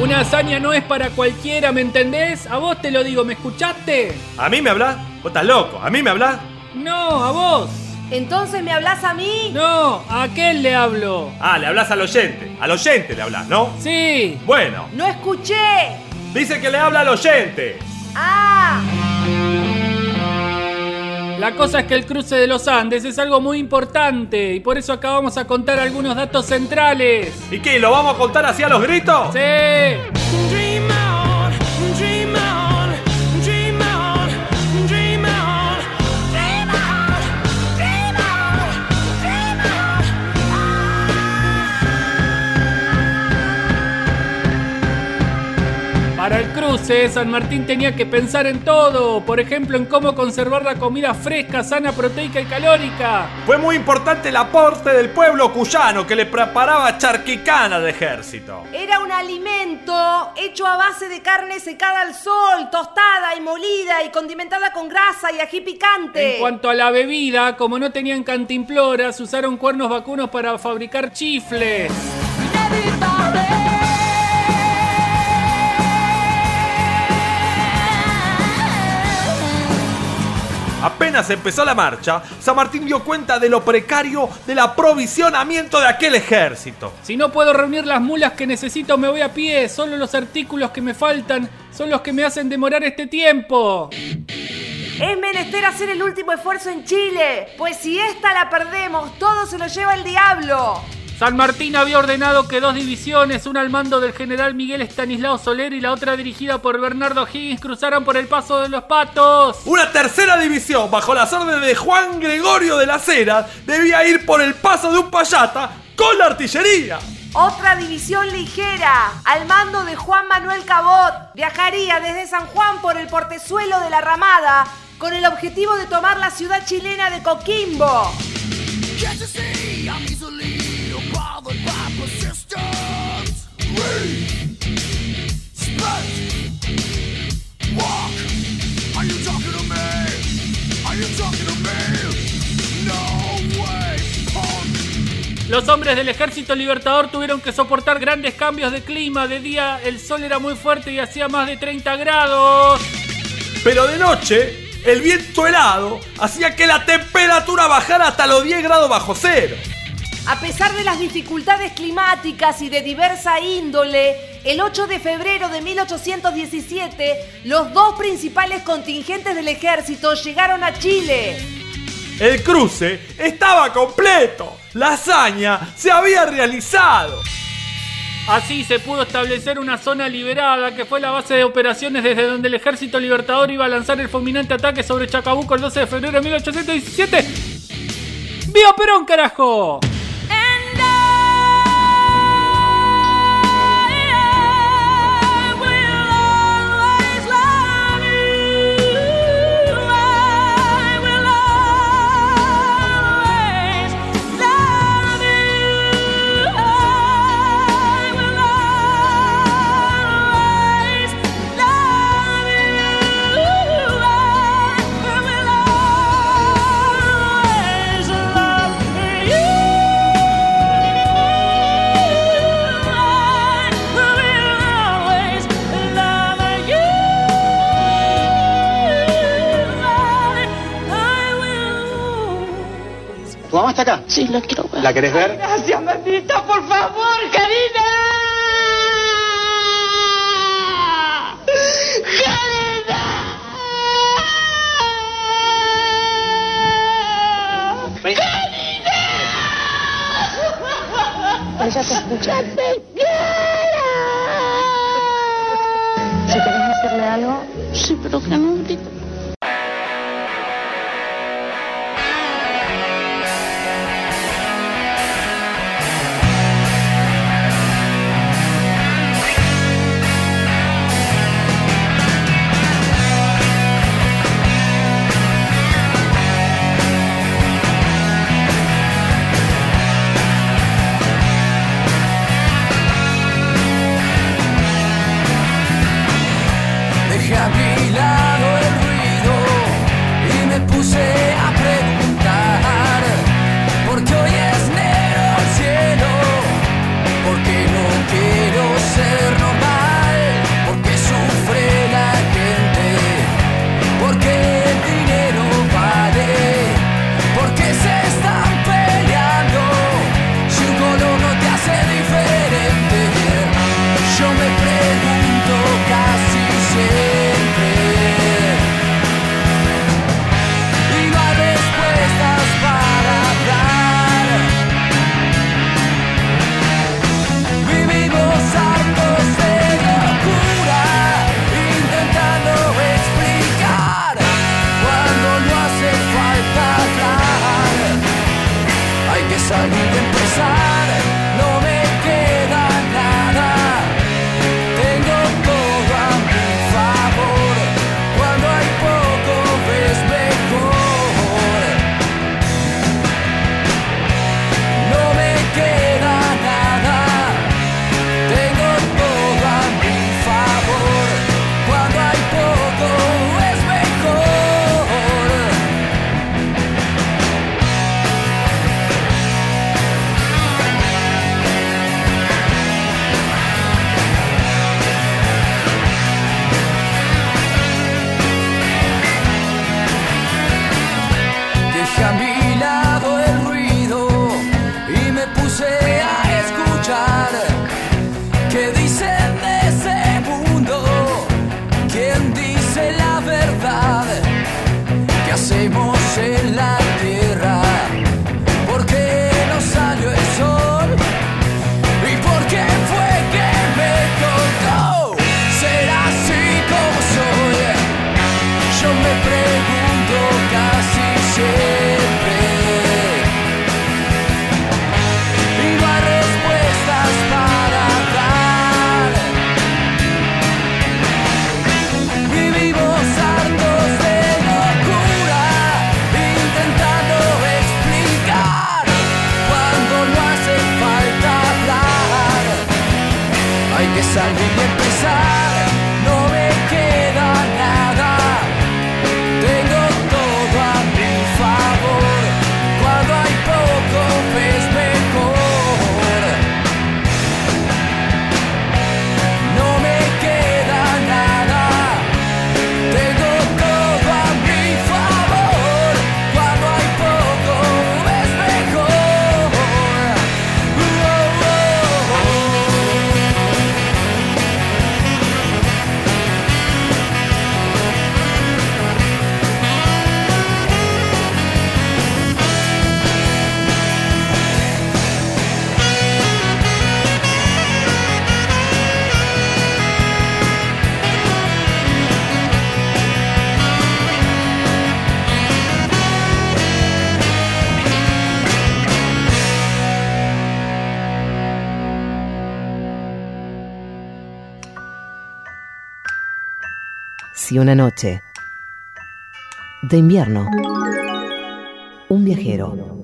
Una hazaña no es para cualquiera, ¿me entendés? A vos te lo digo, ¿me escuchaste? ¿A mí me hablas? ¿Vos estás loco? ¿A mí me hablas? No, a vos. ¿Entonces me hablas a mí? No, a aquel le hablo. Ah, le hablas al oyente. Al oyente le hablas, ¿no? Sí. Bueno, No escuché. dice que le habla al oyente. Ah, La cosa es que el cruce de los Andes es algo muy importante y por eso acá vamos a contar algunos datos centrales. ¿Y qué? ¿Lo vamos a contar así a los gritos? Sí. San Martín tenía que pensar en todo. Por ejemplo, en cómo conservar la comida fresca, sana, proteica y calórica. Fue muy importante el aporte del pueblo cuyano que le preparaba charquicana al ejército. era un alimento hecho a base de carne secada al sol, tostada y molida y condimentada con grasa y ají picante. En cuanto a la bebida, como no tenían cantimploras, usaron cuernos vacunos para fabricar chifles. Apenas empezó la marcha, San Martín dio cuenta de lo precario del aprovisionamiento de aquel ejército. Si no puedo reunir las mulas que necesito, me voy a pie. Solo los artículos que me faltan son los que me hacen demorar este tiempo. Es menester hacer el último esfuerzo en Chile, pues si esta la perdemos, todo se lo lleva el diablo. San Martín había ordenado que dos divisiones, una al mando del general Miguel Estanislao Soler y la otra dirigida por Bernardo Higgins, cruzaran por el paso de los patos. Una tercera división, bajo las órdenes de Juan Gregorio de la Cera, debía ir por el paso de un payata con la artillería. Otra división ligera, al mando de Juan Manuel Cabot, viajaría desde San Juan por el portezuelo de la Ramada con el objetivo de tomar la ciudad chilena de Coquimbo. Los hombres del ejército libertador tuvieron que soportar grandes cambios de clima. De día el sol era muy fuerte y hacía más de 30 grados. Pero de noche, el viento helado hacía que la temperatura bajara hasta los 10 grados bajo cero. A pesar de las dificultades climáticas y de diversa índole, el 8 de febrero de 1817, los dos principales contingentes del ejército llegaron a Chile. El cruce estaba completo. La hazaña se había realizado. Así se pudo establecer una zona liberada que fue la base de operaciones desde donde el ejército libertador iba a lanzar el fulminante ataque sobre Chacabuco el 12 de febrero de 1817. ¡Viva Perón, carajo! Sí, la quiero ver. ¿La querés ver? Gracias, mamita, por favor, Karina. Karina. Ven. Ella te escucha. te quiero. Si querés decirle algo. Sí, pero que no grite. Si una noche de invierno, un viajero